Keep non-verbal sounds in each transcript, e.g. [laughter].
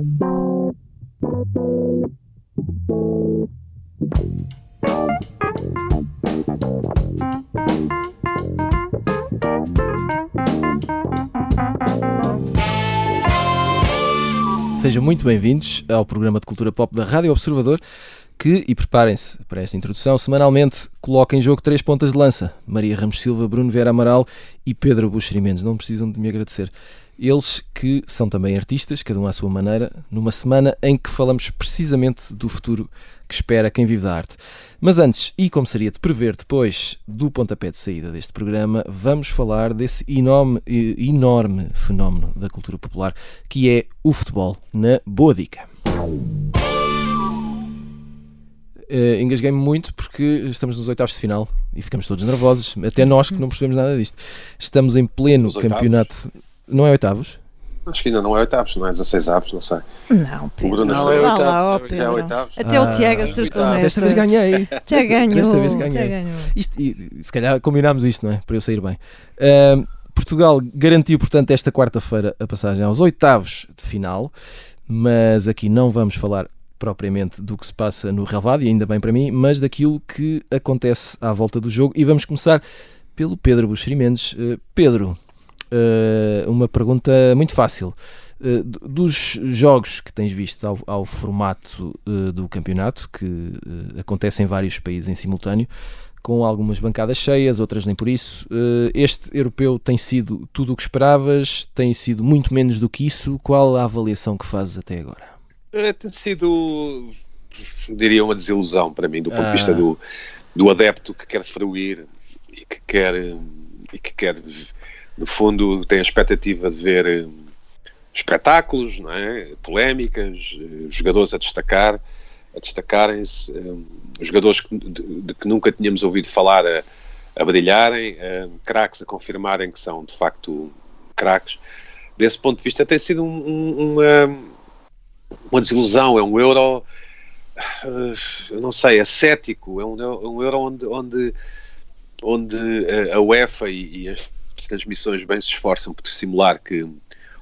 Sejam muito bem-vindos ao programa de cultura pop da Rádio Observador, que, e preparem-se para esta introdução, semanalmente coloca em jogo três pontas de lança: Maria Ramos Silva, Bruno Vera Amaral e Pedro Buxeri Mendes. Não precisam de me agradecer. Eles que são também artistas, cada um à sua maneira, numa semana em que falamos precisamente do futuro que espera quem vive da arte. Mas antes, e como seria de prever depois do pontapé de saída deste programa, vamos falar desse enorme, enorme fenómeno da cultura popular que é o futebol na Boa Dica. Uh, engasguei-me muito porque estamos nos oitavos de final e ficamos todos nervosos, até nós que não percebemos nada disto. Estamos em pleno campeonato. Não é oitavos? Acho que ainda não é oitavos, não é 16 avos, não sei. Não, Pedro. O Bruno não, é oitavos. Lá, já é oitavos. Até ah, o Tiago acertou ah, Desta vez ganhei. [laughs] Já ganhou. Desta vez ganhei. ganhou. Isto, e, se calhar combinámos isto, não é? Para eu sair bem. Uh, Portugal garantiu, portanto, esta quarta-feira a passagem aos oitavos de final, mas aqui não vamos falar propriamente do que se passa no relvado, e ainda bem para mim, mas daquilo que acontece à volta do jogo. E vamos começar pelo Pedro Buxeri Mendes. Uh, Pedro, uh, uma pergunta muito fácil. Uh, dos jogos que tens visto ao, ao formato uh, do campeonato, que acontece em vários países em simultâneo, com algumas bancadas cheias, outras nem por isso. este europeu tem sido tudo o que esperavas? Tem sido muito menos do que isso? Qual a avaliação que fazes até agora? tem sido, diria, uma desilusão para mim, do ponto ah. de vista do, do adepto que quer fruir e que quer, e que quer no fundo, tem a expectativa de ver eh, espetáculos, não é? polémicas, eh, jogadores a destacar, a destacarem-se, eh, jogadores de, que nunca tínhamos ouvido falar a, a brilharem, craques a confirmarem que são de facto craques. Desse ponto de vista, tem sido um, um, uma, uma desilusão. É um euro, eu não sei, ascético. É um, é um euro onde, onde, onde a UEFA e, e as transmissões bem se esforçam por simular que,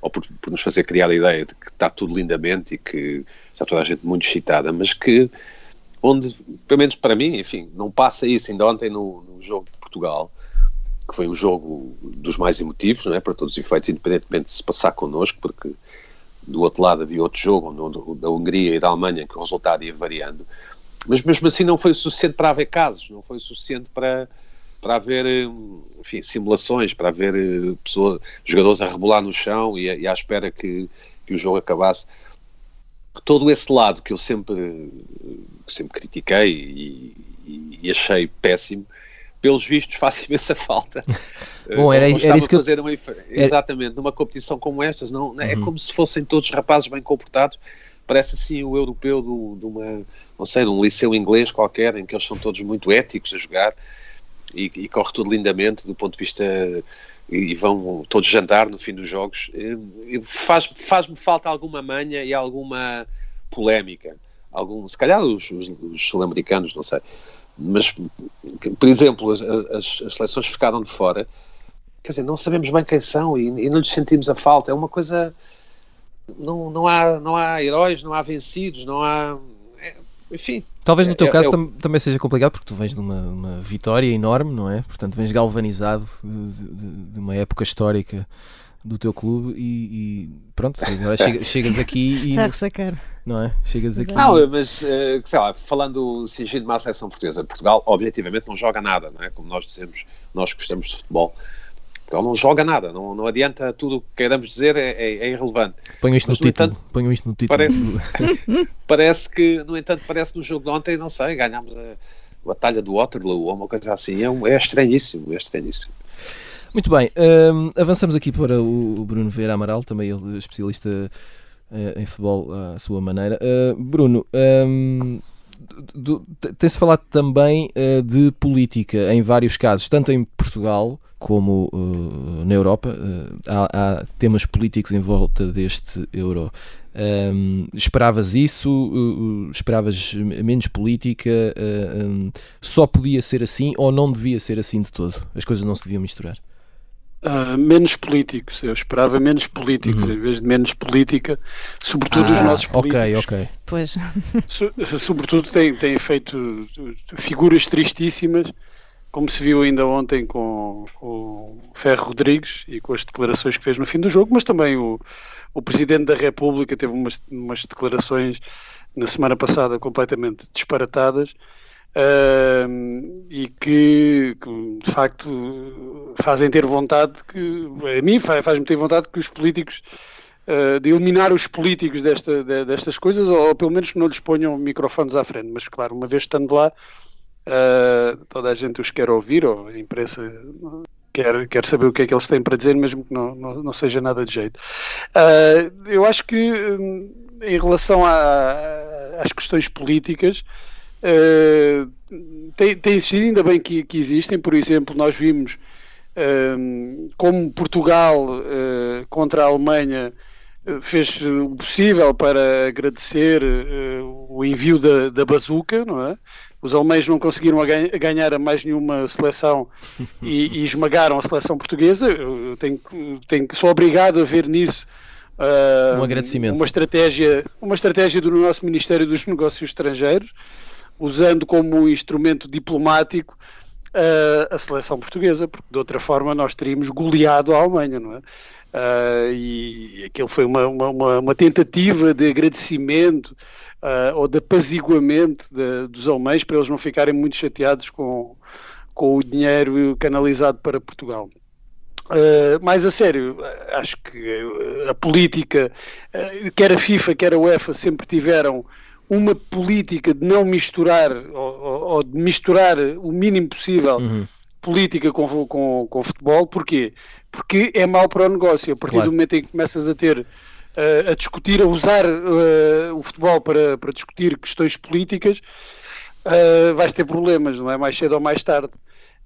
ou por, por, nos fazer criar a ideia de que está tudo lindamente e que está toda a gente muito excitada, mas que, onde, pelo menos para mim, enfim, não passa isso. Ainda ontem no, no jogo de Portugal, que foi um jogo dos mais emotivos, não é? Para todos os efeitos, independentemente de se passar connosco, porque do outro lado havia outro jogo, da Hungria e da Alemanha, que o resultado ia variando. Mas mesmo assim não foi o suficiente para haver casos, não foi o suficiente para para haver eh, enfim, simulações, para haver eh, pessoas, jogadores a rebolar no chão e, e à espera que, que o jogo acabasse. Todo esse lado que eu sempre, sempre critiquei e, e, e achei péssimo, pelos vistos [laughs] faz imensa falta. [laughs] Bom, era, era isso que fazer eu... uma, Exatamente, numa competição como estas, não, é uhum. é como se fossem todos rapazes bem comportados, parece assim o europeu do, de uma, não sei, de um liceu inglês qualquer, em que eles são todos muito éticos a jogar, e, e, corre tudo lindamente do ponto de vista e vão todos jantar no fim dos jogos. Faz, faz-me falta alguma manha e alguma polémica. Algum, se calhar os, os, os sul-americanos, não sei. Mas, por exemplo as, as, as, seleções ficaram de fora. Quer dizer, não sabemos bem quem são e, e não lhes sentimos a falta, é uma coisa não, não, há, não há heróis, não há vencidos, não há enfim. Talvez no teu é, caso é, tam também seja complicado porque tu vens de uma, uma, vitória enorme, não é? Portanto, vens galvanizado de, de, de uma época histórica do teu clube e, e pronto, agora chega, chegas aqui [laughs] e. Está a ressacar. Não é? Chegas aqui. Não, mas, eh, sei lá, falando singindo uma seleção portuguesa, Portugal, objetivamente, não joga nada, não é? Como nós dizemos, nós gostamos de futebol. Portugal não joga nada, não, não adianta tudo o que queiramos dizer, é, é, é irrelevante. Ponham isto, Mas, no, título, entanto, ponham isto no título. Parece, [laughs] parece que, no entanto, parece que no jogo de ontem, não sei, ganhámos a batalha do Waterloo ou uma coisa assim, é, é estranhíssimo, é estranhíssimo. Muito bem, um, avançamos aqui para o Bruno Vera Amaral, também ele especialista uh, em futebol à sua maneira. Uh, Bruno, um, tem-se falado também uh, de política em vários casos, tanto em Portugal como uh, na Europa. Uh, há, há, temas políticos em volta deste euro. Um, esperavas isso? esperavas menos política? Um, só podia ser assim ou não devia ser assim de todo? As coisas não se deviam misturar? Uh, menos políticos, eu esperava menos políticos Uhum. em vez de menos política, sobretudo os Ah, nossos ok, políticos. ok. Pois. [laughs] So- sobretudo têm, têm feito figuras tristíssimas, como se viu ainda ontem com, com o Ferro Rodrigues e com as declarações que fez no fim do jogo, mas também o, o Presidente da República teve umas, umas declarações na semana passada completamente disparatadas ahm, e que, que, de facto fazem ter vontade que a mim fa- faz-me ter vontade que os políticos uh, de eliminar os políticos desta, de- destas coisas ou, pelo menos não lhes ponham microfones à frente, mas claro, uma vez estando lá uh, toda a gente os quer ouvir ou a imprensa quer, quer saber o que é que eles têm para dizer mesmo que não, não, não seja nada de jeito. Uh, eu acho que hum, em relação a- às questões políticas Uh, tem, tem existido, ainda bem que, que existem, por exemplo, nós vimos um, como Portugal uh, contra a Alemanha uh, fez o possível para agradecer uh, o envio da, da bazuca, não é? Os alemães não conseguiram a ganha- a ganhar a mais nenhuma seleção [laughs] e, e esmagaram a seleção portuguesa. Eu tenho, tenho, sou obrigado a ver nisso uh, Um agradecimento. uma estratégia, uma estratégia do nosso Ministério dos Negócios Estrangeiros, usando como instrumento diplomático uh, a seleção portuguesa, porque de outra forma nós teríamos goleado a Alemanha, não é? Uh, e aquilo foi uma, uma, uma- tentativa de agradecimento uh, ou de apaziguamento de- dos alemães para eles não ficarem muito chateados com, com o dinheiro canalizado para Portugal. Uh, mais a sério, acho que a política, uh, quer a FIFA, quer a UEFA, sempre tiveram uma política de não misturar ou, ou- de misturar o mínimo possível Uhum. política com, com, com futebol. Porquê? Porque é mau para o negócio. A partir Claro. do momento em que começas a ter uh, a discutir, a usar uh, o futebol para, para discutir questões políticas, uh, vais ter problemas, não é? Mais cedo ou mais tarde.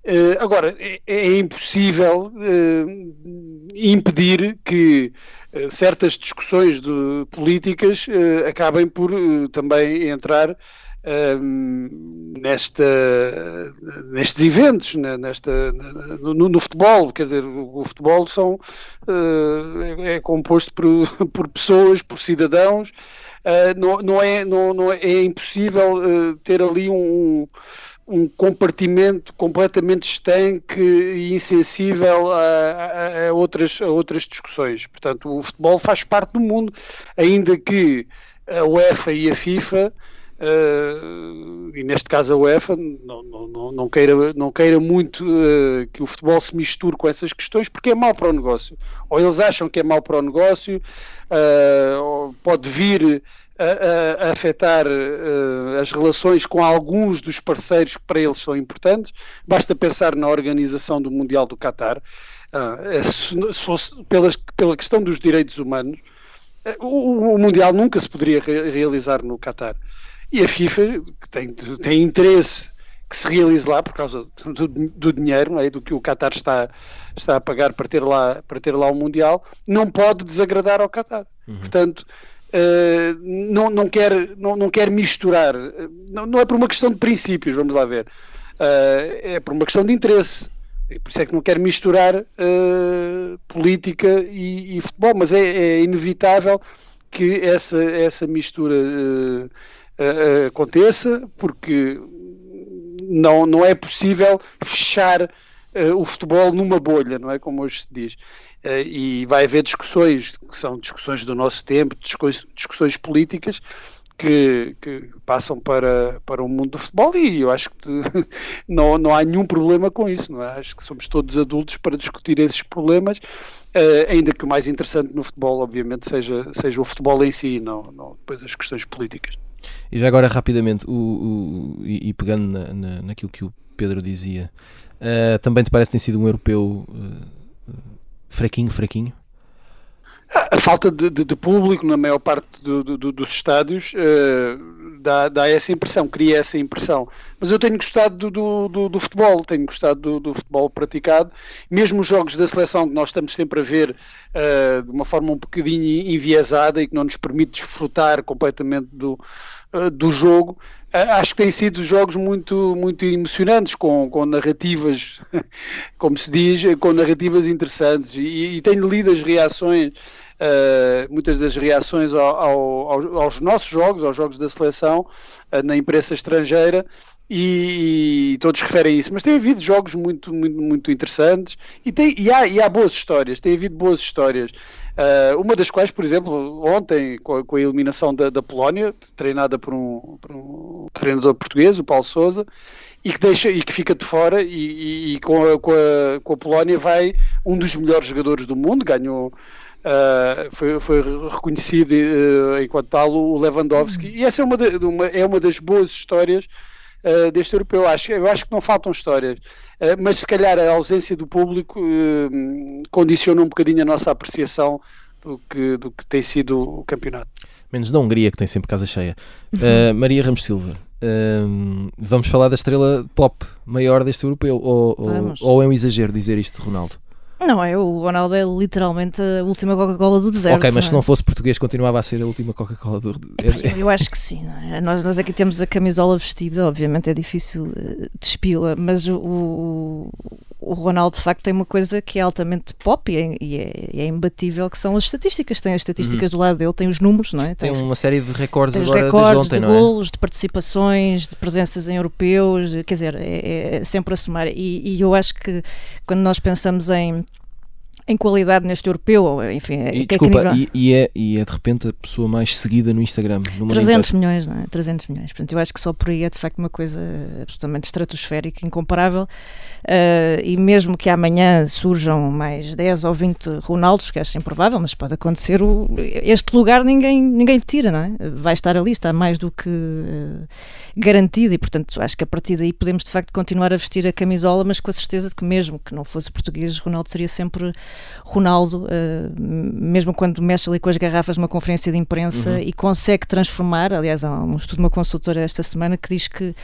Uh, agora, é, é impossível uh, impedir que uh, certas discussões de- políticas acabem por também entrar um, nesta, nestes eventos, né, nesta, no, no futebol, quer dizer, o, o futebol são, é, é composto por, [laughs] por pessoas, por cidadãos, não, não, é, não, não é, é impossível ter ali um, um compartimento completamente estanque e insensível a, a- a outras, a outras discussões. Portanto, o futebol faz parte do mundo, ainda que a UEFA e a FIFA, eh, e neste caso a UEFA, não, não, não, queira, não queira muito eh, que o futebol se misture com essas questões, porque é mau para o negócio. Ou eles acham que é mau para o negócio, ou pode vir a, a- afetar eh, as relações com alguns dos parceiros que para eles são importantes. Basta pensar na organização do Mundial do Qatar. É, se, se fosse pelas, pela questão dos direitos humanos, eh, o, o Mundial nunca se poderia re- realizar no Qatar. E a FIFA, que tem, tem interesse que se realize lá por causa do, do dinheiro, é? do que o Qatar está, está a pagar para ter, lá, para ter lá o Mundial, não pode desagradar ao Qatar. Portanto, eh, não, não, quer, não, não quer misturar, eh, não, não é por uma questão de princípios, vamos lá ver, Eh, é por uma questão de interesse. Por isso é que não quer misturar eh, política e, e futebol, mas é, é inevitável que essa, essa mistura eh, aconteça, porque não, não é possível fechar eh, o futebol numa bolha, não é como hoje se diz. Eh, e vai haver discussões, que são discussões do nosso tempo, discussões, discussões políticas, que, que passam para, para o mundo do futebol e eu acho que [laughs] não, não há nenhum problema com isso, não é? Acho que somos todos adultos para discutir esses problemas, eh, ainda que o mais interessante no futebol, obviamente, seja, seja o futebol em si, não, não depois as questões políticas. E já agora, rapidamente, o, o- e, e pegando na, na- naquilo que o Pedro dizia, eh, também te parece que tem sido um europeu eh, fraquinho, fraquinho? A falta de, de- de público na maior parte do- do- do- dos estádios, eh, dá, dá essa impressão, cria essa impressão. Mas eu tenho gostado do, do, do, futebol, tenho gostado do, do, futebol praticado, mesmo os jogos da seleção que nós estamos sempre a ver uh, de uma forma um bocadinho enviesada e que não nos permite desfrutar completamente do, uh, do jogo, uh, acho que têm sido jogos muito, muito emocionantes, com, com narrativas, [laughs] como se diz, com narrativas interessantes e, e tenho lido as reações uh, muitas das reações ao, ao, aos nossos jogos, aos jogos da seleção, uh, na imprensa estrangeira, e, e, todos referem isso. Mas tem havido jogos muito, muito, muito interessantes e, tem, e, há, e há boas histórias, tem havido boas histórias. Uh, uma das quais, por exemplo, ontem, com a, com a eliminação da, da, Polónia, treinada por um, por um, treinador português, o Paulo Souza, e que, deixa, e que fica de fora, e, e com, a, com, a, com a Polónia vai um dos melhores jogadores do mundo, ganhou Uh, foi, foi, reconhecido uh, enquanto tal o Lewandowski uhum. e essa é uma, de, uma, é uma das boas histórias uh, deste europeu. Eu acho, eu acho que não faltam histórias, mas se calhar a ausência do público condiciona um bocadinho a nossa apreciação do que, do que tem sido o campeonato. Menos da Hungria, que tem sempre casa cheia. Maria Ramos Silva, vamos falar da estrela pop maior deste europeu, ou, ou, ou é um exagero dizer isto de Ronaldo? Não, é, o Ronaldo é literalmente a última Coca-Cola do deserto. Ok, mas não se não é? fosse português, continuava a ser a última Coca-Cola do deserto. Eu, eu, acho que sim. É? Nós, nós aqui temos a camisola vestida, obviamente é difícil eh, despila, mas o, o Ronaldo de facto tem uma coisa que é altamente pop e é, e é, é imbatível, que são as estatísticas. Tem as estatísticas uhum. do lado dele, tem os números, não é? Tem, tem uma série de recordes agora recordes desde ontem, de não é? golos, de participações, de presenças em europeus, quer dizer, é, é sempre a somar. E, e eu acho que quando nós pensamos em em qualidade neste europeu, enfim. É e, desculpa, nível... e, e, é, e é de repente a pessoa mais seguida no Instagram. No 300 milhões, não é? 300 milhões. Portanto, eu acho que só por aí é de facto uma coisa absolutamente estratosférica, incomparável. Uh, e mesmo que amanhã surjam mais 10 ou 20 Ronaldos, que acho improvável, mas pode acontecer, o, este lugar ninguém, ninguém lhe tira, não é? Vai estar ali, está mais do que uh, garantido e, portanto, acho que a partir daí podemos de facto continuar a vestir a camisola, mas com a certeza de que mesmo que não fosse português, Ronaldo seria sempre Ronaldo, uh, mesmo quando mexe ali com as garrafas numa conferência de imprensa uhum. e consegue transformar, aliás, há um estudo de uma consultora esta semana que diz que uh,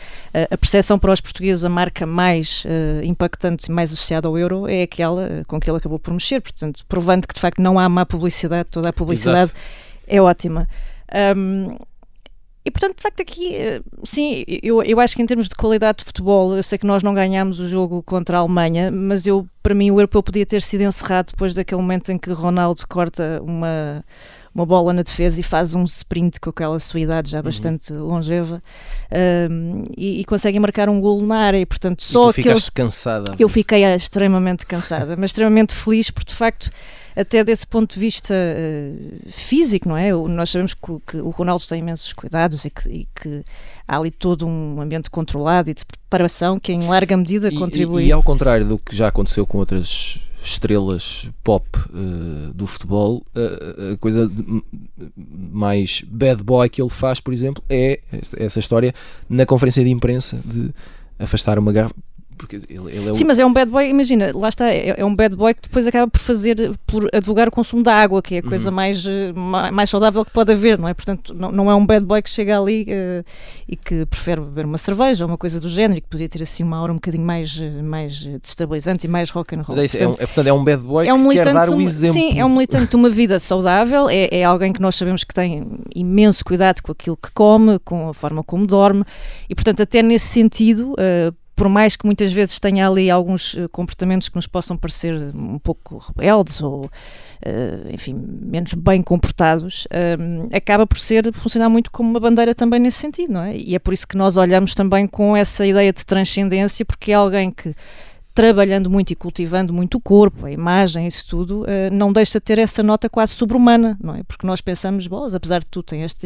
a percepção para os portugueses, a marca mais uh, impactante, mais associada ao euro, é aquela com que ele acabou por mexer, portanto, provando que de facto não há má publicidade, toda a publicidade Exato. é ótima. Um, e portanto, de facto, aqui, eh, sim, eu, eu acho que em termos de qualidade de futebol, eu sei que nós não ganhámos o jogo contra a Alemanha, mas eu, para mim, o europeu podia ter sido encerrado depois daquele momento em que Ronaldo corta uma, uma bola na defesa e faz um sprint com aquela sua idade já uhum. bastante uhum. longeva um, e, e, consegue marcar um golo na área. E, portanto, só e tu ficaste cansada. Eu fiquei extremamente cansada, mas extremamente feliz porque, de facto até desse ponto de vista uh, físico, não é? Nós sabemos que, que, o Ronaldo tem imensos cuidados e que, e que, há ali todo um ambiente controlado e de preparação que em larga medida contribui. E, e, ao contrário do que já aconteceu com outras estrelas pop uh, do futebol, uh, a coisa mais bad boy que ele faz, por exemplo, é essa história na conferência de imprensa de afastar uma garrafa porque ele, ele é Sim, mas é um bad boy, imagina, lá está, é, é, um bad boy que depois acaba por fazer, por advogar o consumo da água, que é a coisa uhum. mais, eh, mais saudável que pode haver, não é? Portanto, não, não é um bad boy que chega ali uh, e que prefere beber uma cerveja ou uma coisa do género e que podia ter assim uma aura um bocadinho mais, eh, mais destabilizante e mais rock and roll. Mas é isso, portanto, é, um, é, portanto, é um bad boy é um que quer dar o exemplo. Sim, é um militante de uma vida saudável, é, é alguém que nós sabemos que tem imenso cuidado com aquilo que come, com a forma como dorme e, portanto, até nesse sentido... Uh, por mais que muitas vezes tenha ali alguns eh, comportamentos que nos possam parecer um pouco rebeldes ou, uh, enfim, menos bem comportados, uh, acaba por ser, funcionar muito como uma bandeira também nesse sentido, não é? E é por isso que nós olhamos também com essa ideia de transcendência, porque é alguém que trabalhando muito e cultivando muito o corpo, a imagem, isso tudo, uh, não deixa de ter essa nota quase sobre-humana, não é? Porque nós pensamos, bolas, apesar de tudo, tem esta,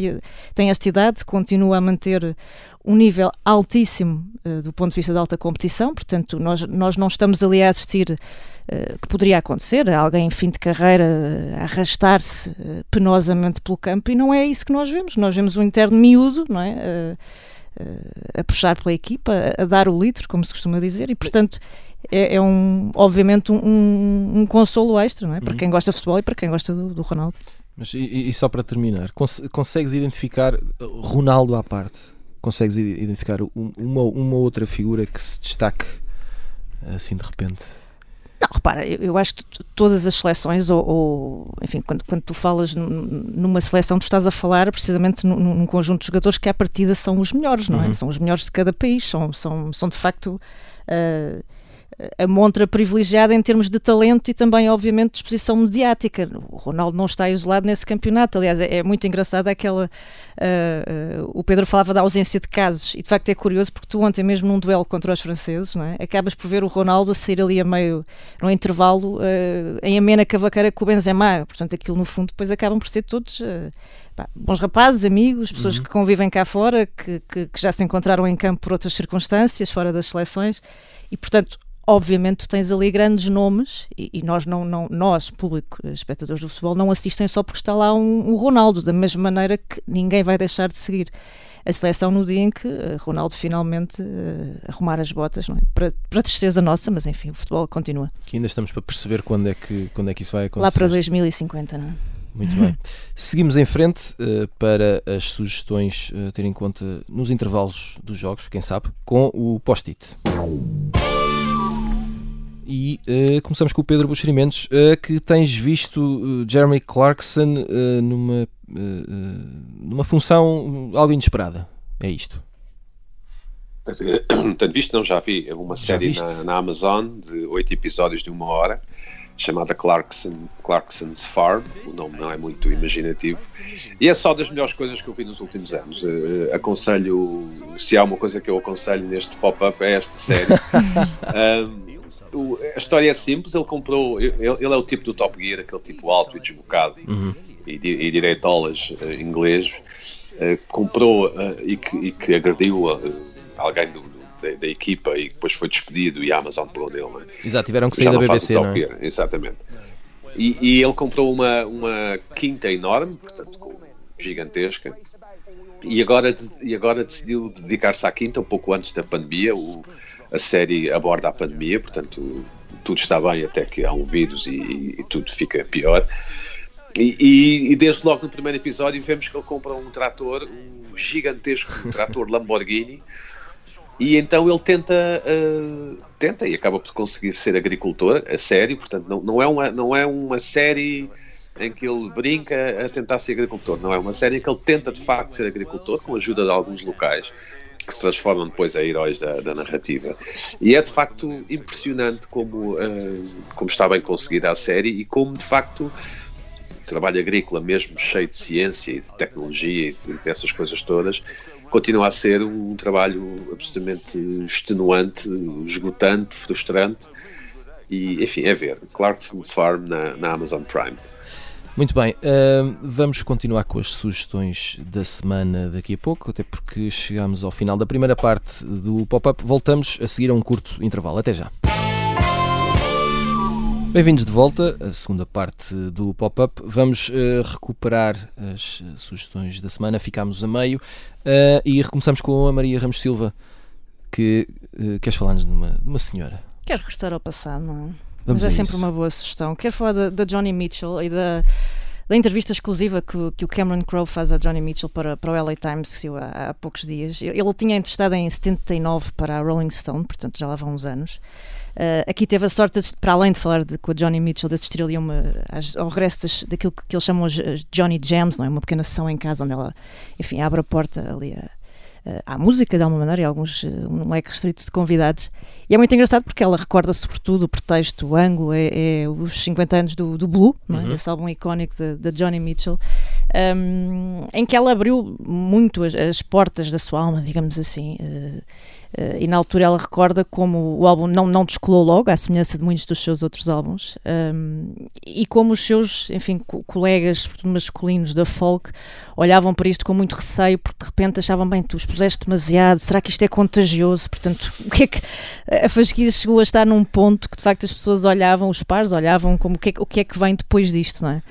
tem esta idade, continua a manter um nível altíssimo uh, do ponto de vista da alta competição, portanto, nós, nós não estamos ali a assistir uh, que poderia acontecer, alguém em fim de carreira uh, arrastar-se penosamente pelo campo e não é isso que nós vemos. Nós vemos um interno miúdo, não é? a puxar pela equipa, a, a, dar o litro, como se costuma dizer, e portanto é, é um, obviamente um, um, consolo extra, não é? Para uhum. quem gosta de futebol e para quem gosta do, do Ronaldo. Mas, e, e, só para terminar, cons consegues identificar Ronaldo à parte? Consegues identificar uma, uma outra figura que se destaque assim de repente? Não, repara, eu, eu acho que todas as seleções, ou, ou, enfim, quando, quando tu falas numa seleção, tu estás a falar precisamente num, num conjunto de jogadores que à partida são os melhores, não é? Uhum. São os melhores de cada país, são, são, são de facto. Uh, a montra privilegiada em termos de talento e também, obviamente, de exposição mediática. O Ronaldo não está isolado nesse campeonato. Aliás, é, é muito engraçado aquela. Uh, uh, o Pedro falava da ausência de casos e de facto é curioso porque tu ontem mesmo num duelo contra os franceses não é? acabas por ver o Ronaldo a sair ali a meio no intervalo uh, em amena cavaqueira com o Benzema portanto aquilo no fundo depois acabam por ser todos pá, bons rapazes, amigos, pessoas uhum. que convivem cá fora que, que, que já se encontraram em campo por outras circunstâncias fora das seleções e portanto obviamente tu tens ali grandes nomes e, e, nós não, não nós público espectadores do futebol não assistem só porque está lá um, um, Ronaldo da mesma maneira que ninguém vai deixar de seguir a seleção no dia em que uh, Ronaldo finalmente uh, arrumar as botas é? para, para tristeza nossa mas enfim o futebol continua que ainda estamos para perceber quando é que quando é que isso vai acontecer lá para 2050 não é? Muito bem. [laughs] Seguimos em frente uh, para as sugestões a ter em conta nos intervalos dos jogos, quem sabe, com o post-it. E uh, começamos com o Pedro Buxerimentos, uh, que tens visto uh, Jeremy Clarkson numa, numa função algo inesperada. É isto. [clears throat] Tenho visto, não, já vi uma já série na, na, Amazon de oito episódios de uma hora, chamada Clarkson, Clarkson's Farm. O nome não é muito imaginativo. E é só das melhores coisas que eu vi nos últimos anos. aconselho, se há uma coisa que eu aconselho neste pop-up, é esta série. [laughs] um, o, a história é simples, ele comprou, ele, ele, é o tipo do Top Gear, aquele tipo alto e desbocado uhum. e, e direitolas uh, inglês, uh, comprou uh, e, que, e que agrediu alguém do, do, da, da, equipa e depois foi despedido e a Amazon pegou nele. Né? Exato, tiveram que sair da BBC, não é? Gear, exatamente. E, e, ele comprou uma, uma quinta enorme, portanto, gigantesca, e agora, e agora decidiu dedicar-se à quinta um pouco antes da pandemia. O, a série aborda a pandemia, portanto tudo está bem até que há um vírus e, e tudo fica pior. E, e, e, desde logo no primeiro episódio vemos que ele compra um trator, um gigantesco trator Lamborghini, e então ele tenta, uh, tenta e acaba por conseguir ser agricultor, a sério, portanto não, não, é uma, não é uma série em que ele brinca a tentar ser agricultor, não é uma série em que ele tenta de facto ser agricultor com a ajuda de alguns locais que se transformam depois em heróis da, da narrativa. E é de facto impressionante como, uh, como está bem conseguida a série e como de facto trabalho agrícola, mesmo cheio de ciência e de tecnologia e dessas coisas todas, continua a ser um trabalho absolutamente extenuante, esgotante, frustrante. E, enfim, é ver. Clarkson's Farm na, na Amazon Prime. Muito bem, uh, vamos continuar com as sugestões da semana daqui a pouco, até porque chegamos ao final da primeira parte do pop-up. Voltamos a seguir a um curto intervalo. Até já. Bem-vindos de volta à segunda parte do pop-up. Vamos uh, recuperar as sugestões da semana, ficámos a meio uh, e recomeçamos com a Maria Ramos Silva, que uh, queres falar-nos de uma, de uma senhora. Quero regressar ao passado, não é? Vamos Mas é sempre uma boa sugestão. Quero falar da, da Johnny Mitchell e da, da entrevista exclusiva que, que, o Cameron Crowe faz a Johnny Mitchell para, para o LA Times há, há poucos dias. Ele tinha entrevistado em 79 para a Rolling Stone, portanto já lá vão uns anos. Uh, aqui teve a sorte, de, para além de falar de, com a Johnny Mitchell, de assistir ali uma, ao regresso das, daquilo que, que eles chamam as Johnny Jams, não é? uma pequena sessão em casa onde ela, enfim, abre a porta ali a à música de alguma maneira e alguns, uh, um leque restrito de convidados. E é muito engraçado porque ela recorda sobretudo o pretexto, o ângulo, é, é os 50 anos do, do Blue, é? uhum. esse álbum icónico da Johnny Mitchell, um, em que ela abriu muito as, as, portas da sua alma, digamos assim. Uh, Uh, e na altura ela recorda como o álbum não, não descolou logo, à semelhança de muitos dos seus outros álbuns, um, e como os seus, enfim, co colegas, masculinos da folk, olhavam para isto com muito receio, porque de repente achavam, bem, tu expuseste demasiado, será que isto é contagioso? Portanto, [laughs] o que é que a fasquia chegou a estar num ponto que de facto as pessoas olhavam, os pares olhavam como o que é, o que, é que vem depois disto, não é?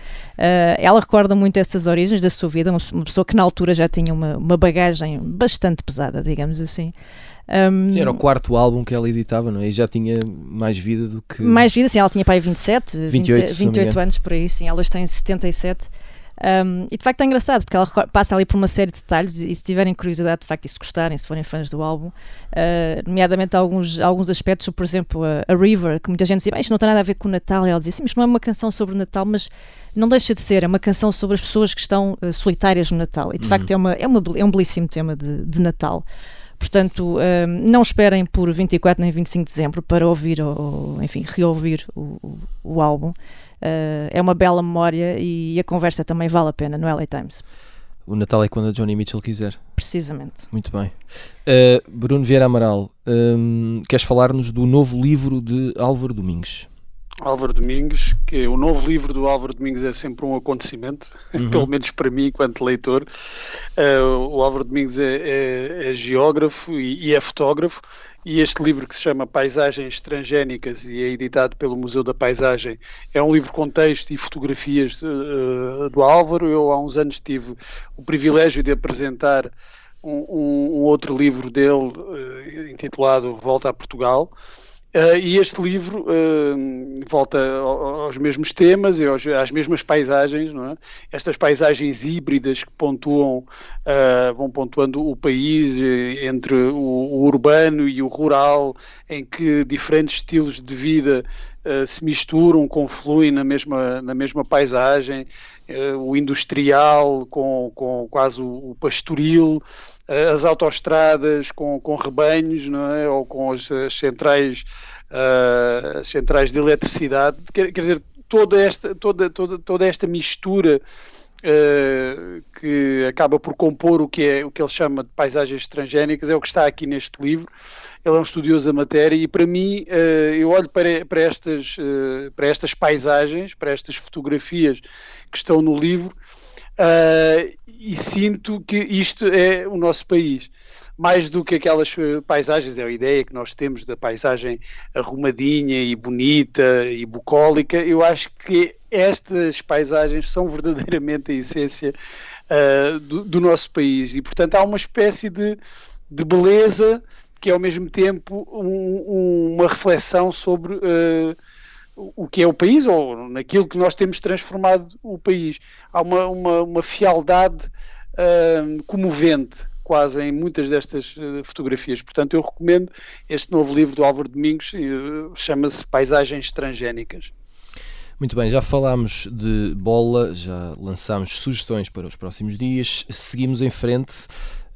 Uh, ela recorda muito essas origens da sua vida, uma, uma pessoa que na altura já tinha uma, uma bagagem bastante pesada, digamos assim. Um, sim, era o quarto álbum que ela editava, não é? E já tinha mais vida do que. Mais vida, sim, ela tinha aí 27, 28, 27, 28 anos por aí, sim, elas têm 77. Um, e de facto é engraçado, porque ela passa ali por uma série de detalhes, e se tiverem curiosidade, de facto, e se gostarem, se forem fãs do álbum, uh, nomeadamente alguns, alguns aspectos, por exemplo, a, a River, que muita gente dizia, isto não tem nada a ver com o Natal, e ela dizia, sim, mas não é uma canção sobre o Natal, mas não deixa de ser, é uma canção sobre as pessoas que estão uh, solitárias no Natal, e de uhum. facto é, uma, é, uma, é um belíssimo tema de, de Natal. Portanto, não esperem por 24 nem 25 de dezembro para ouvir ou, enfim, reouvir o, o, o álbum. Uh, é uma bela memória e a conversa também vale a pena no LA Times. O Natal é quando a Johnny Mitchell quiser. Precisamente. Muito bem. Uh, Bruno Vieira Amaral, um, queres falar-nos do novo livro de Álvaro Domingues? Álvaro Domingues, que o novo livro do Álvaro Domingues é sempre um acontecimento, [laughs] uhum. pelo menos para mim, enquanto leitor. Uh, o Álvaro Domingues é, é, é geógrafo e, e, é fotógrafo, e este livro que se chama Paisagens Transgénicas e é editado pelo Museu da Paisagem é um livro com texto e fotografias uh, do Álvaro. Eu há uns anos tive o privilégio de apresentar um, um, um outro livro dele uh, intitulado Volta a Portugal. Uh, e este livro uh, volta aos mesmos temas e aos, às mesmas paisagens, não é? Estas paisagens híbridas que pontuam, uh, vão pontuando o país entre o, o, urbano e o rural, em que diferentes estilos de vida se misturam, confluem na mesma, na mesma paisagem, o industrial com, com quase o, o pastoril, as autoestradas com, com rebanhos, não é? ou com as, as centrais, uh, centrais de eletricidade, quer, quer, dizer, toda esta, toda, toda, toda esta mistura uh, que acaba por compor o que, é, o que ele chama de paisagens transgénicas é o que está aqui neste livro. Ele é um estudioso da matéria e para mim uh, eu olho para, para, estas, para estas paisagens, para estas fotografias que estão no livro Uh, e sinto que isto é o nosso país. Mais do que aquelas eh, paisagens, é a ideia que nós temos da paisagem arrumadinha e bonita e bucólica, eu acho que estas paisagens são [laughs] verdadeiramente a essência uh, do, do, nosso país e, portanto, há uma espécie de, de beleza que é ao mesmo tempo um, um, uma reflexão sobre uh, o que é o país ou naquilo que nós temos transformado o país. Há uma, uma, uma fialdade uh, comovente quase em muitas destas uh, fotografias. Portanto, eu recomendo este novo livro do Álvaro Domingos, uh, chama-se Paisagens Transgénicas. Muito bem, já falámos de bola, já lançámos sugestões para os próximos dias. Seguimos em frente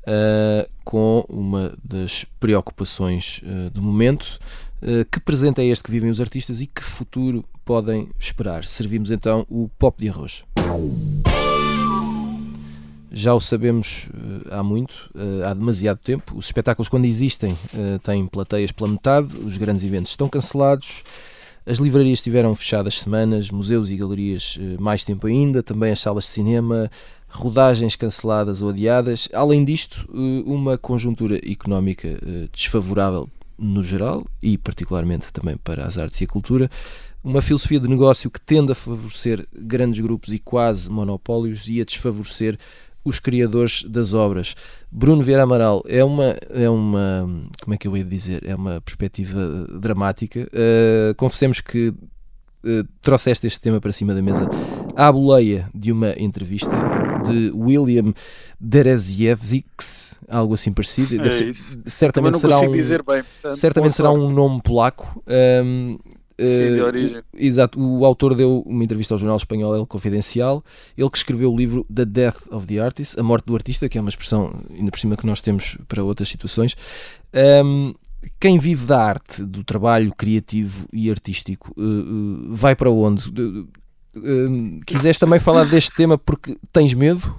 uh, com uma das preocupações uh, do momento. Uh, que presente é este que vivem os artistas e que futuro podem esperar? Servimos então o pop de arroz. Já o sabemos há muito, há demasiado tempo. Os espetáculos, quando existem, têm plateias pela metade, os grandes eventos estão cancelados. As livrarias estiveram fechadas semanas, museus e galerias mais tempo ainda, também as salas de cinema, rodagens canceladas ou adiadas. Além disto, eh, uma conjuntura económica eh, desfavorável no geral e particularmente também para as artes e a cultura, uma filosofia de negócio que tende a favorecer grandes grupos e quase monopólios e a desfavorecer os criadores das obras. Bruno Vieira Amaral é uma é uma como é que eu ia dizer é uma perspectiva dramática. Uh, confessemos que uh, trouxeste este tema para cima da mesa à boleia de uma entrevista de William Dereziewicz, algo assim parecido. É ser, certamente será um, bem, portanto, certamente será um nome polaco. Um, Sim, de eh, origem. Exato, o autor deu uma entrevista ao jornal espanhol El Confidencial, ele que escreveu o livro The Death of the Artist, A Morte do Artista, que é uma expressão ainda por cima que nós temos para outras situações. Um, quem vive da arte, do trabalho criativo e artístico, uh, vai para onde? Uh, quiseste também falar deste tema porque tens medo?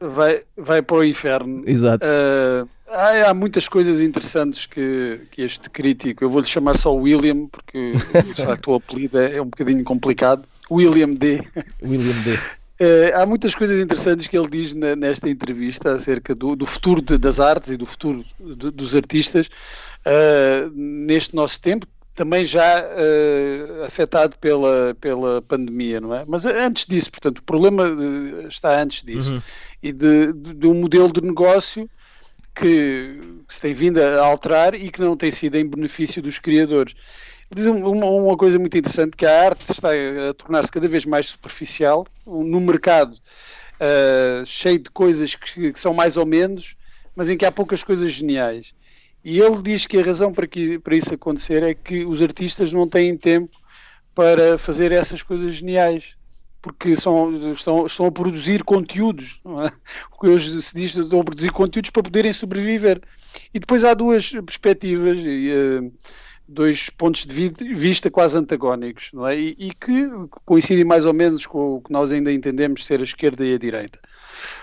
Vai, vai para o inferno. Exato. Uh, há, há, muitas coisas interessantes que, que este crítico, eu vou-lhe chamar só William, porque de facto o apelido é, é um bocadinho complicado. William D. William D. Uh, há muitas coisas interessantes que ele diz na, nesta entrevista acerca do, do futuro de, das artes e do futuro de, dos artistas uh, neste nosso tempo, também já uh, afetado pela, pela pandemia, não é? Mas antes disso, portanto, o problema está antes disso. Uhum. E de, de, de, um modelo de negócio que se tem vindo a alterar e que não tem sido em benefício dos criadores. Diz uma, uma coisa muito interessante, que a arte está a tornar-se cada vez mais superficial, no mercado uh, cheio de coisas que, que, são mais ou menos, mas em que há poucas coisas geniais. E ele diz que a razão para, que, para isso acontecer é que os artistas não têm tempo para fazer essas coisas geniais porque são, estão, estão a produzir conteúdos, é? [laughs] o que hoje se diz, estão a produzir conteúdos para poderem sobreviver. E depois há duas perspectivas, e, uh, dois pontos de vista quase antagónicos, não é? E, e, que coincidem mais ou menos com o que nós ainda entendemos ser a esquerda e a direita.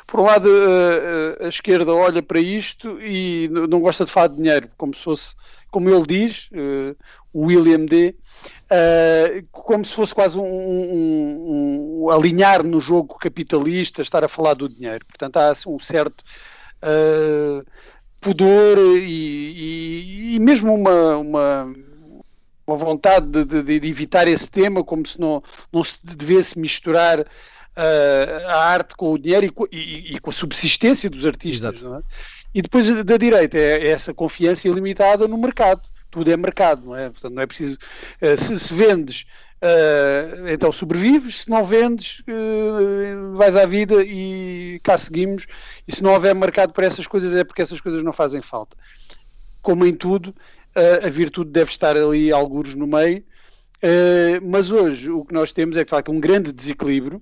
Por um lado, a, a esquerda olha para isto e não gosta de falar de dinheiro, como se fosse, como ele diz, uh, William D., uh, como se fosse quase um, um, um, alinhar no jogo capitalista, estar a falar do dinheiro. Portanto, há assim, um certo uh, pudor e, e, e, mesmo uma, uma, uma vontade de, de, de, evitar esse tema, como se não, não se devesse misturar uh, a arte com o dinheiro e com, e, com a subsistência dos artistas. É? E depois da direita é, é essa confiança ilimitada no mercado tudo é mercado, não é? Portanto, não é preciso. Uh, se, se, vendes, uh, então sobrevives, se não vendes, uh, vais à vida e cá seguimos. E se não houver mercado para essas coisas, é porque essas coisas não fazem falta. Como em tudo, a virtude deve estar ali, alguns no meio. mas hoje o que nós temos é, de facto, um grande desequilíbrio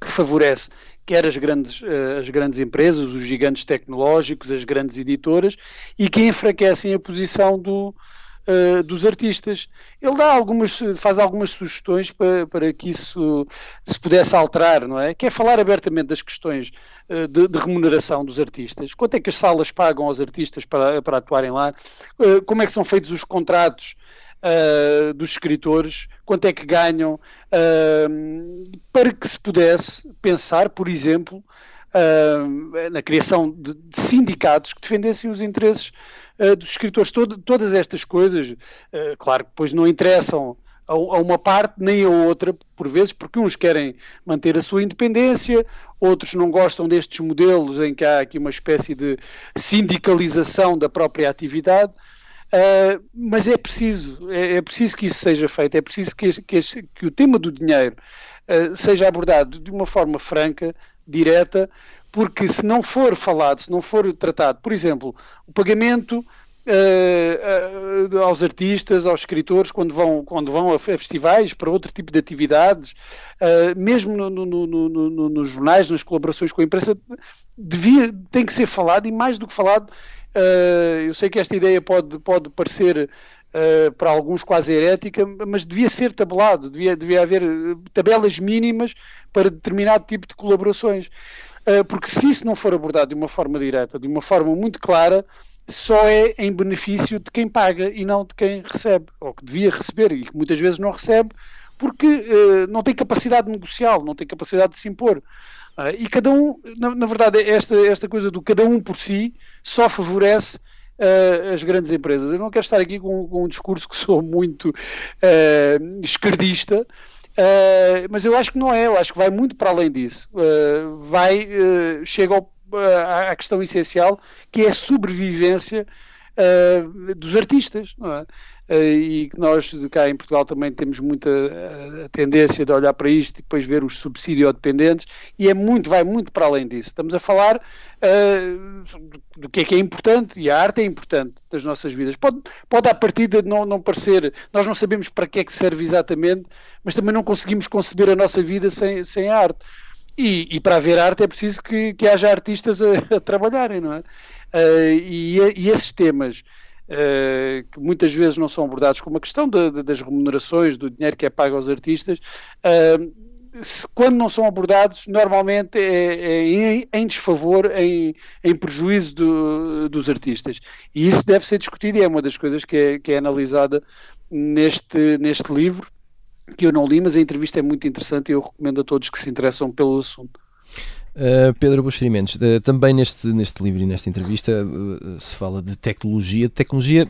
que favorece quer as grandes, as grandes empresas, os gigantes tecnológicos, as grandes editoras, e que enfraquecem a posição do, uh, dos artistas. Ele dá algumas, faz algumas sugestões para, para que isso se pudesse alterar, não é? Quer falar abertamente das questões uh, de, de, remuneração dos artistas, quanto é que as salas pagam aos artistas para, para atuarem lá, uh, como é que são feitos os contratos uh, dos escritores, quanto é que ganham, uh, para que se pudesse pensar, por exemplo, uh, na criação de, de, sindicatos que defendessem os interesses dos escritores. Todo, todas estas coisas, claro que depois não interessam a, uma parte nem a outra, por vezes, porque uns querem manter a sua independência, outros não gostam destes modelos em que há aqui uma espécie de sindicalização da própria atividade. Uh, mas é preciso, é, é, preciso que isso seja feito, é preciso que, que, que o tema do dinheiro uh, seja abordado de uma forma franca, direta, porque se não for falado, se não for tratado, por exemplo, o pagamento uh, uh, aos artistas, aos escritores, quando vão, quando vão a festivais, para outro tipo de atividades, uh, mesmo no, no, no, nos jornais, nas colaborações com a imprensa, devia, tem que ser falado e mais do que falado, eu sei que esta ideia pode, pode parecer uh, para alguns quase herética, mas devia ser tabelado, devia, devia haver tabelas mínimas para determinado tipo de colaborações. Uh, porque se isso não for abordado de uma forma direta, de uma forma muito clara, só é em benefício de quem paga e não de quem recebe, ou que devia receber e que muitas vezes não recebe, porque não tem capacidade negocial, não tem capacidade de se impor. Uh, e cada um, na, na, verdade, esta, esta coisa do cada um por si só favorece uh, as grandes empresas. Eu não quero estar aqui com, com um discurso que sou muito uh, esquerdista, uh, mas eu acho que não é, eu acho que vai muito para além disso. vai, chega ao, à questão essencial, que é a sobrevivência dos artistas, não é? Eh, e que nós cá em Portugal também temos muita eh, tendência de olhar para isto e depois ver os subsídio-dependentes e é muito, vai muito para além disso. Estamos a falar uh, do que é que é importante e a arte é importante das nossas vidas. Pode, pode à partida não, não parecer, nós não sabemos para que é que serve exatamente, mas também não conseguimos conceber a nossa vida sem, sem arte. E, e para haver arte é preciso que, que haja artistas a, a trabalharem, não é? Uh, e, e esses temas Uh, que muitas vezes não são abordados como a questão de, de, das remunerações, do dinheiro que é pago aos artistas, uh, se, quando não são abordados, normalmente é, é em, em, desfavor, em, em prejuízo do, dos artistas. E isso deve ser discutido e é uma das coisas que é, que é analisada neste, neste livro, que eu não li, mas a entrevista é muito interessante e eu recomendo a todos que se interessam pelo assunto. Uh, Pedro Buxerimentos, uh, também neste, neste livro e nesta entrevista uh, se fala de tecnologia, tecnologia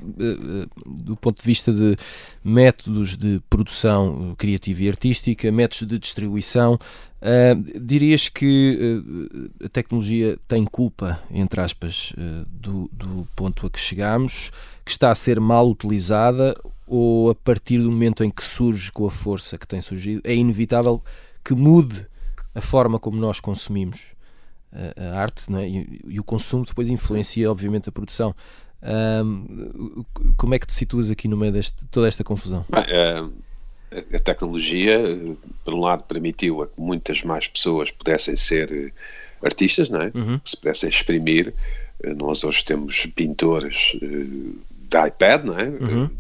do ponto de vista de métodos de produção criativa e artística, métodos de distribuição. dirias que a tecnologia tem culpa, entre aspas, do, do ponto a que chegamos, que está a ser mal utilizada ou a partir do momento em que surge com a força que tem surgido, é inevitável que mude a forma como nós consumimos a, a arte é? e, e, o consumo depois influencia, obviamente, a produção. Um, como é que te situas aqui no meio de toda esta confusão? Bem, a, a tecnologia, por um lado, permitiu a que muitas mais pessoas pudessem ser eh, artistas, não é? Uhum. se pudessem exprimir. Eh, nós hoje temos pintores uh, de iPad, não é? Uhum.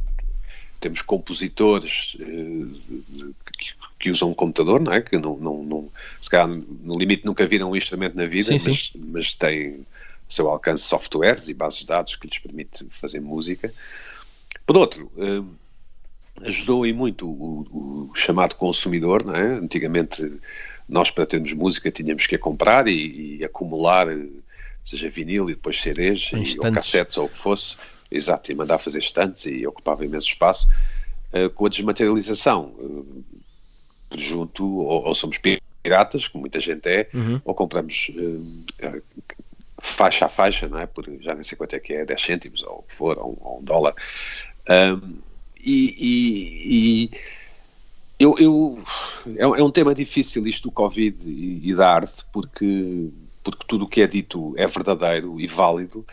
Temos compositores uh, que, que usam um computador, não é? Que não, não, não, se calhar no limite nunca viram um instrumento na vida, sim, mas, sim. mas têm ao seu alcance softwares e bases de dados que lhes permite fazer música. Por outro, eh, ajudou aí muito o, o, chamado consumidor, não é? Antigamente nós para termos música tínhamos que a comprar e, e acumular, seja vinil e depois CDs, e, ou cassetes ou o que fosse, exato, e mandar fazer estantes e ocupava imenso espaço. Uh, com a desmaterialização, uh, junto, ou, ou, somos piratas, como muita gente é, uhum. ou compramos uh, faixa a faixa, não é? Por já nem sei quanto é que é, 10 cêntimos, ou o que for, ou, ou um dólar. Um, e, e, e eu, eu é, é, um tema difícil isto do Covid e, e da arte, porque, porque tudo o que é dito é verdadeiro e válido,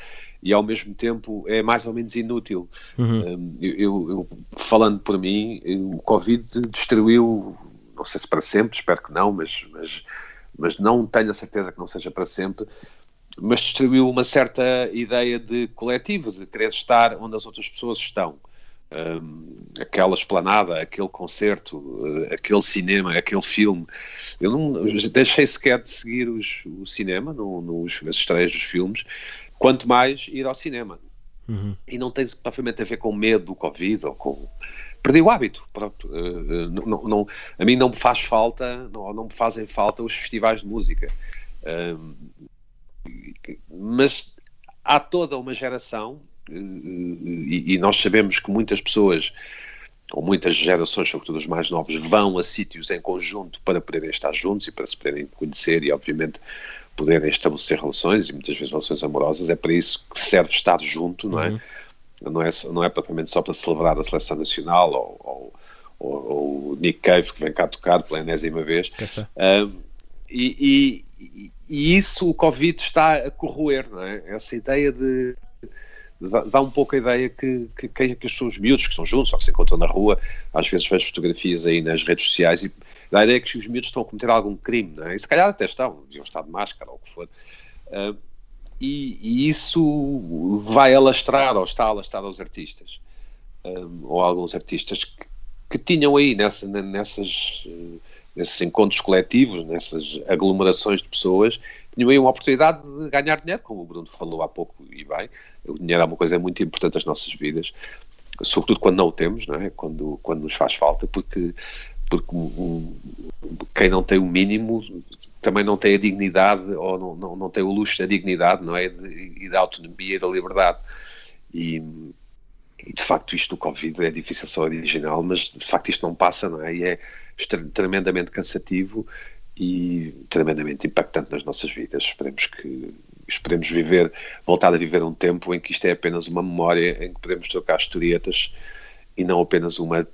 e ao mesmo tempo é mais ou menos inútil. Uhum. Eu, eu, eu, falando por mim, o Covid destruiu não sei se para sempre, espero que não, mas, mas, mas não tenho a certeza que não seja para sempre, mas distribuiu uma certa ideia de coletivo, de querer estar onde as outras pessoas estão. Um, aquela esplanada, aquele concerto, uh, aquele cinema, aquele filme. Eu não eu deixei sequer de seguir os, o cinema, no, nos, as estreias dos filmes, quanto mais ir ao cinema. Uhum. E não tem propriamente a ver com medo do Covid ou com perdi o hábito. Pronto, uh, não, não, a mim não me faz falta, não, não me fazem falta os festivais de música. Uh, mas há toda uma geração, uh, e, e, nós sabemos que muitas pessoas, ou muitas gerações, sobretudo os mais novos, vão a sítios em conjunto para poderem estar juntos e para se poderem conhecer e, obviamente, poderem estabelecer relações, e muitas vezes relações amorosas. É para isso que serve estar junto, não é? Uhum não é, não é propriamente só para celebrar a seleção nacional ou, ou, ou, o Nick Cave que vem cá tocar pela enésima vez. Um, e, e, e, isso o Covid está a corroer, não é? Essa ideia de. dá um pouco a ideia que, que, que, que os miúdos que estão juntos ou que se encontram na rua, às vezes vejo fotografias aí nas redes sociais e dá a ideia que os miúdos estão a cometer algum crime, não é? E se calhar até estão, deviam estar de máscara ou o que for. Uh, e, e, isso vai alastrar ou está a alastrar aos artistas um, ou alguns artistas que, que tinham aí nessa, nessas, uh, nesses encontros coletivos, nessas aglomerações de pessoas, tinham aí uma oportunidade de ganhar dinheiro, como o Bruno falou há pouco e bem, o dinheiro é uma coisa muito importante nas nossas vidas, sobretudo quando não o temos, não é? quando, quando nos faz falta, porque porque quem não tem o mínimo também não tem a dignidade ou não, não, não tem o luxo da dignidade, não é? E da autonomia e da liberdade. E, e, de facto isto do Covid é difícil ser original, mas de facto isto não passa, não é? E é tremendamente cansativo e tremendamente impactante nas nossas vidas. Esperemos que esperemos viver, voltar a viver um tempo em que isto é apenas uma memória em que podemos trocar historietas e não apenas uma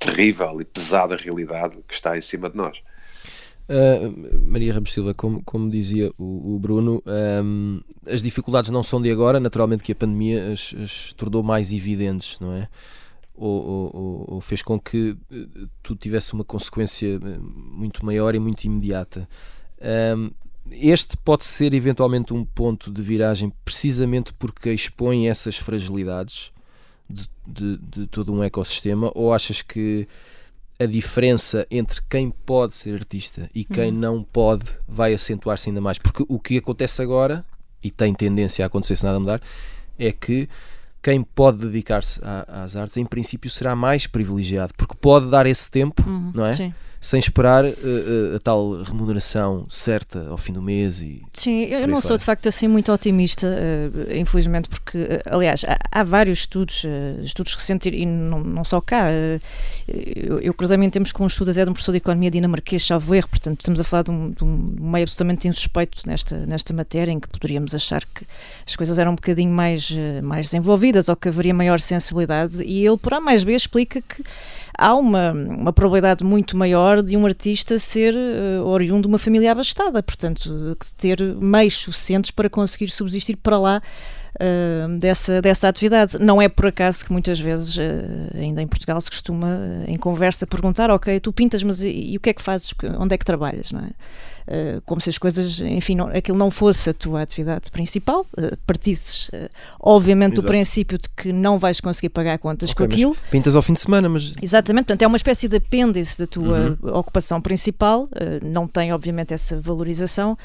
terrível e pesada realidade que está em cima de nós. Uh, Maria Ramos Silva, como, como dizia o, o Bruno, um, as dificuldades não são de agora, naturalmente que a pandemia as, as tornou mais evidentes, não é? Ou, ou, ou, fez com que eh, tudo tivesse uma consequência eh, muito maior e muito imediata. Um, este pode ser eventualmente um ponto de viragem precisamente porque expõe essas fragilidades de, de, de todo um ecossistema, ou achas que a diferença entre quem pode ser artista e quem uhum. não pode vai acentuar-se ainda mais. Porque o que acontece agora, e tem tendência a acontecer se nada mudar, é que quem pode dedicar-se às artes, em princípio, será mais privilegiado, porque pode dar esse tempo, uhum, não é? Sim. Sem esperar uh, uh, a tal remuneração certa ao fim do mês e sim eu não sou de facto assim muito otimista uh, infelizmente porque aliás há, há, vários estudos estudos recentes e não, não só cá eu, eu cruzamento temos com um estudo até de um professor de economia dinamarquês erro portanto estamos a falar de um, de um meio absolutamente insuspeito nesta nesta matéria em que poderíamos achar que as coisas eram um bocadinho mais mais desenvolvidas ou que haveria maior sensibilidade e ele por A mais B explica que há uma, uma probabilidade muito maior de um artista ser uh, oriundo de uma família abastada, portanto, ter meios suficientes para conseguir subsistir para lá Uh, dessa, dessa atividade. Não é por acaso que muitas vezes, uh, ainda em Portugal, se costuma, uh, em conversa, perguntar: Ok, tu pintas, mas e, e, o que é que fazes? Onde é que trabalhas? Não é? Eh, como se as coisas, enfim, não, aquilo não fosse a tua atividade principal, uh, partisses, obviamente, Exato. do princípio de que não vais conseguir pagar contas okay, com aquilo. Pintas ao fim de semana, mas. Exatamente, portanto, é uma espécie de apêndice da tua uhum. ocupação principal, não tem, obviamente, essa valorização.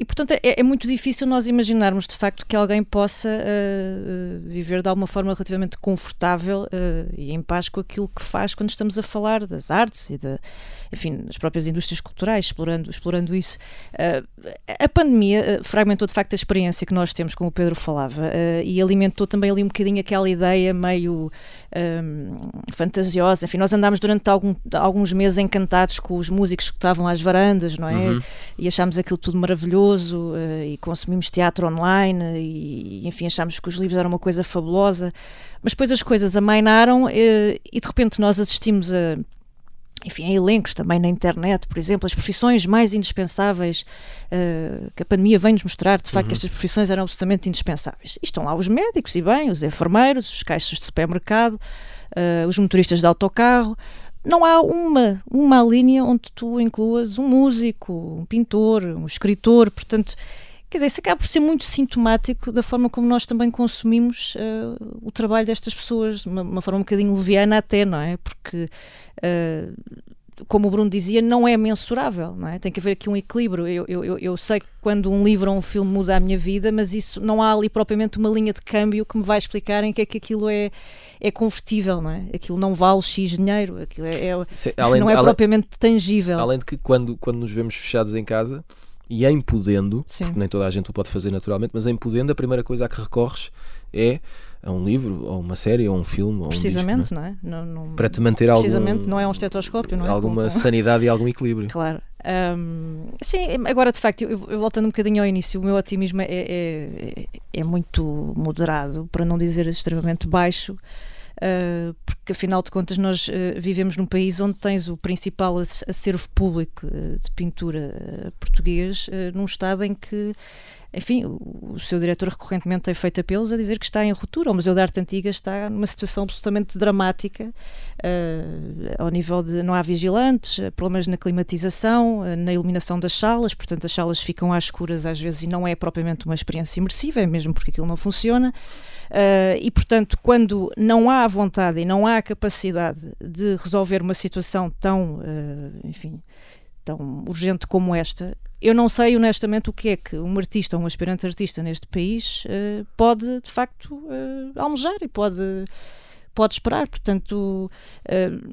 E, portanto, é, é, muito difícil nós imaginarmos de facto que alguém possa uh, viver de alguma forma relativamente confortável uh, e em paz com aquilo que faz quando estamos a falar das artes e de, enfim, das próprias indústrias culturais, explorando, explorando isso. Uh, a pandemia fragmentou de facto a experiência que nós temos, como o Pedro falava, e alimentou também ali um bocadinho aquela ideia meio um, fantasiosa. Enfim, nós andámos durante algum, alguns meses encantados com os músicos que estavam às varandas, não é? Uhum. E achámos aquilo tudo maravilhoso e consumimos teatro online e, enfim, achámos que os livros eram uma coisa fabulosa. Mas depois as coisas amainaram uh, e de repente nós assistimos a enfim, em elencos também na internet, por exemplo, as profissões mais indispensáveis uh, que a pandemia vem-nos mostrar, de facto, uhum. que estas profissões eram absolutamente indispensáveis. E estão lá os médicos, e bem, os enfermeiros, os caixas de supermercado, uh, os motoristas de autocarro. Não há uma, uma linha onde tu incluas um músico, um pintor, um escritor, portanto, Quer dizer, isso acaba por ser muito sintomático da forma como nós também consumimos uh, o trabalho destas pessoas, de uma, uma, forma um bocadinho leviana até, não é? Porque, uh, como o Bruno dizia, não é mensurável, não é? Tem que haver aqui um equilíbrio. Eu, eu, eu sei que quando um livro ou um filme muda a minha vida, mas isso não há ali propriamente uma linha de câmbio que me vai explicar em que é que aquilo é, é convertível, não é? Aquilo não vale X dinheiro, aquilo é, é Sim, além, não é além, propriamente tangível. Além de que quando, quando nos vemos fechados em casa e em podendo, Sim. porque nem toda a gente o pode fazer naturalmente, mas em podendo, a primeira coisa a que recorres é a um livro, ou uma série, ou um filme, ou Precisamente, um disco, não é? Não, não, Para te manter Precisamente, algum, não é um estetoscópio, não é? Alguma sanidade e algum equilíbrio. Claro. Um, sim, agora de facto, eu, eu, voltando um bocadinho ao início, o meu otimismo é, é, é muito moderado, para não dizer extremamente baixo. Uh, porque afinal de contas nós uh, vivemos num país onde tens o principal acervo público uh, de pintura português num estado em que enfim, o, seu diretor recorrentemente tem feito apelos a dizer que está em ruptura. O Museu da Arte Antiga está numa situação absolutamente dramática, uh, ao nível de não há vigilantes, problemas na climatização, uh, na iluminação das salas, portanto, as salas ficam às escuras às vezes e não é propriamente uma experiência imersiva, é mesmo porque aquilo não funciona. Uh, e, portanto, quando não há vontade e não há capacidade de resolver uma situação tão, uh, enfim, tão urgente como esta, eu não sei honestamente o que é que um artista ou um aspirante artista neste país uh, pode, de facto, almejar e pode pode esperar, portanto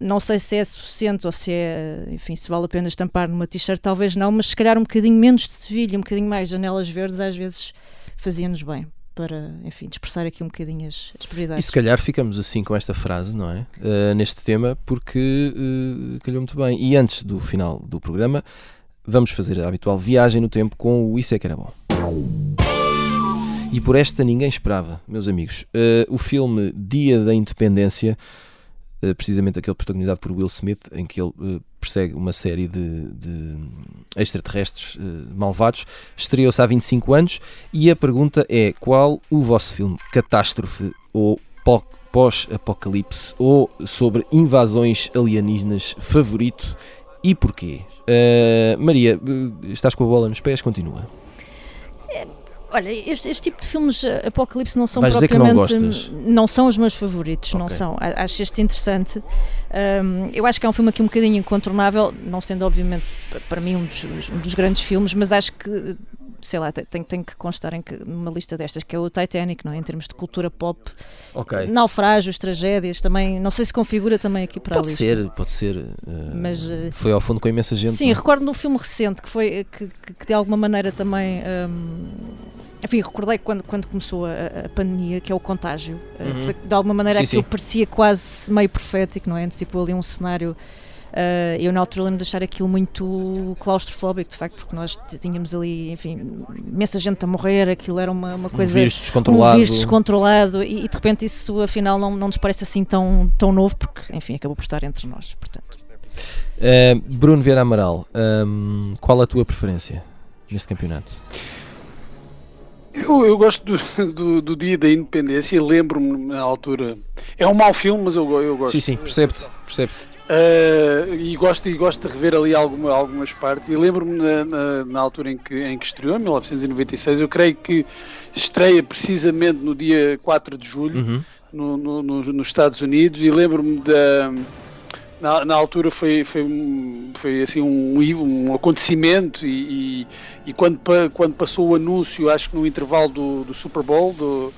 não sei se é suficiente ou se é, enfim, se vale a pena estampar numa t-shirt, talvez não, mas se calhar um bocadinho menos de Sevilha, um bocadinho mais janelas verdes às vezes fazia-nos bem para, enfim, dispersar aqui um bocadinho as, as prioridades. E se calhar ficamos assim com esta frase, não é? Uh, neste tema, porque uh, calhou muito bem. E antes do final do programa, vamos fazer a habitual viagem no tempo com o Isso é que era bom. E por esta ninguém esperava, meus amigos. Uh, o filme Dia da Independência precisamente aquele protagonizado por Will Smith, em que ele persegue uma série de, de extraterrestres uh, malvados, estreou-se há 25 anos e a pergunta é qual o vosso filme catástrofe ou pós-apocalipse ou sobre invasões alienígenas favorito e porquê? Uh, Maria, estás com a bola nos pés? Continua. Olha, este, este, tipo de filmes eh, Apocalipse não são Vais propriamente. Não, não, são os meus favoritos, okay. não são. Acho este interessante. Um, eu acho que é um filme aqui um bocadinho incontornável, não sendo, obviamente, para mim um dos, um dos grandes filmes, mas acho que sei lá, tem, tem que constar em que, numa lista destas, que é o Titanic, não é? Em termos de cultura pop. Ok. Naufrágios, tragédias, também, não sei se configura também aqui para Pode a lista. ser, pode ser. uh, Mas, uh, foi ao fundo com imensa gente. Sim, é? recordo num filme recente que foi que, que- que de alguma maneira também. hum, enfim, recordei quando, quando começou a, a pandemia, que é o contágio. Uh, Uhum. de alguma maneira Sim, aquilo sim. parecia quase meio profético, não é? Antecipou ali um cenário. uh, eu na altura lembro de achar aquilo muito claustrofóbico, de facto, porque nós tínhamos ali, enfim, imensa gente a morrer, aquilo era uma, uma Um coisa vírus descontrolado. um vírus descontrolado e, e de repente isso afinal não, não nos parece assim tão, tão novo porque enfim acabou por estar entre nós portanto Uh, Bruno Vieira Amaral, um, qual a tua preferência neste campeonato? Eu, eu gosto do, do, do dia da independência e lembro-me na altura. É um mau filme, mas eu, eu gosto. Sim, sim, percebo-te. percebo-te. Uh, e, gosto, e gosto de rever ali alguma, algumas partes. E lembro-me na, na, na altura em que, em que estreou, em 1996, eu creio que estreia precisamente no dia 4 de julho, Uhum. no, no- no- nos Estados Unidos, e lembro-me da. Na, na altura foi, foi, foi assim um, um acontecimento e, e, e quando, quando passou o anúncio, acho que no intervalo do, do Super Bowl, do,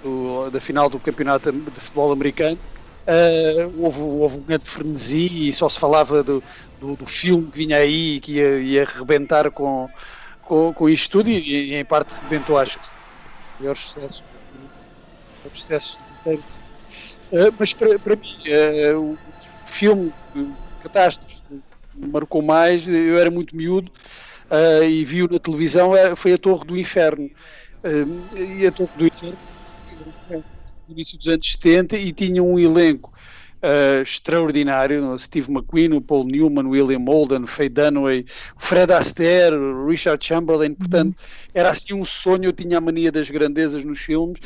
do- da final do campeonato de futebol americano, eh, houve, houve um grande frenesi e só se falava do, do, do filme que vinha aí e que ia, ia arrebentar com, com, com isto tudo e, e em parte arrebentou, acho que o maior sucesso, o maior sucesso de. Eh, mas para, para mim, eh, o filme Catástrofe me marcou mais, eu era muito miúdo eh, e vi-o na televisão, eh, foi a Torre do Inferno. Eh, e a Torre do Inferno no início dos anos 70 e tinha um elenco eh, extraordinário, Steve McQueen, o Paul Newman, William Holden, Faye Dunaway, Fred Astaire, Richard Chamberlain, portanto era assim um sonho, eu tinha a mania das grandezas nos filmes,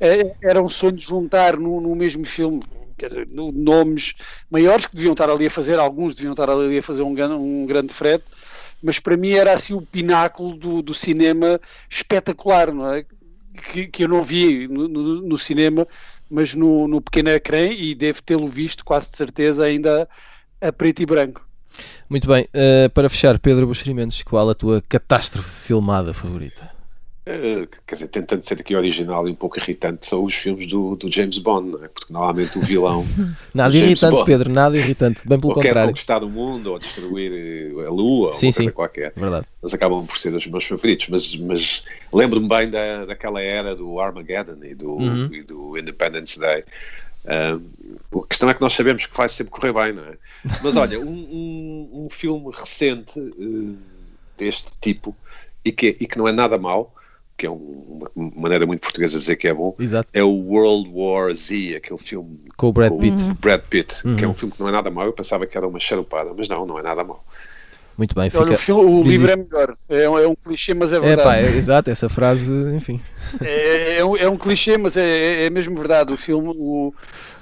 Eh, era um sonho de juntar no, no mesmo filme quer dizer, no- nomes maiores que deviam estar ali a fazer, alguns deviam estar ali a fazer um, um grande frete, mas para mim era assim o pináculo do, do cinema espetacular, não é? Que, que eu não vi no, no- no cinema, mas no, no pequeno ecrã e devo tê-lo visto quase de certeza ainda a preto e branco. Muito bem, uh, para fechar, Pedro Buxerimentos, qual a tua catástrofe filmada favorita? Eh, quer dizer, tentando ser aqui original e um pouco irritante, são os filmes do, do James Bond, não é? porque normalmente o vilão [laughs] Nada James irritante, Bond. Pedro, nada irritante, bem pelo ou quer contrário. conquistar o mundo ou destruir eh, a lua Sim, ou sim. coisa qualquer. Verdade. Eles acabam por ser os meus favoritos, mas, mas lembro-me bem da, daquela era do Armageddon e do, Uhum. e do Independence Day. Ah, a questão é que nós sabemos que vai sempre correr bem, não é? Mas olha, um, [laughs] um, um filme recente eh, deste tipo e que, e que não é nada mau, que é um- uma maneira muito portuguesa de dizer que é bom, Exato. é o World War Z, aquele filme Com o Brad com Pitt. o Brad Pitt, que é Uhum. um filme que não é nada mau. Eu pensava que era uma charupada, mas não, não é nada mau. Muito bem, Olha, fica. o, filme- o livro é melhor, é, um- é um clichê, mas é É verdade. pá, é- exato, essa frase, enfim. [laughs] É, é um, é um clichê, mas é, é- é mesmo verdade. O filme, o,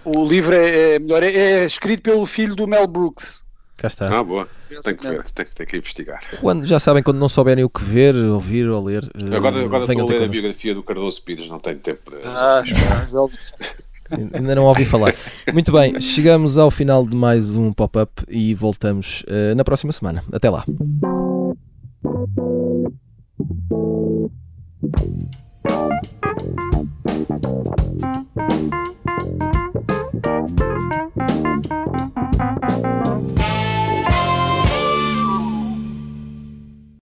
o livro é, é melhor. É, é escrito pelo filho do Mel Brooks. Cá está. Ah, boa. Tem que ver, tem, tem que investigar. Quando, já sabem, quando não souberem o que ver, ouvir ou ler. Eh, agora, agora estou a ler a biografia do Cardoso Pires, não tenho tempo para. Ah, já ouvi. Ainda não ouvi falar. Muito bem, chegamos ao final de mais um pop-up e voltamos uh, na próxima semana. Até lá. Thank you. Thank you.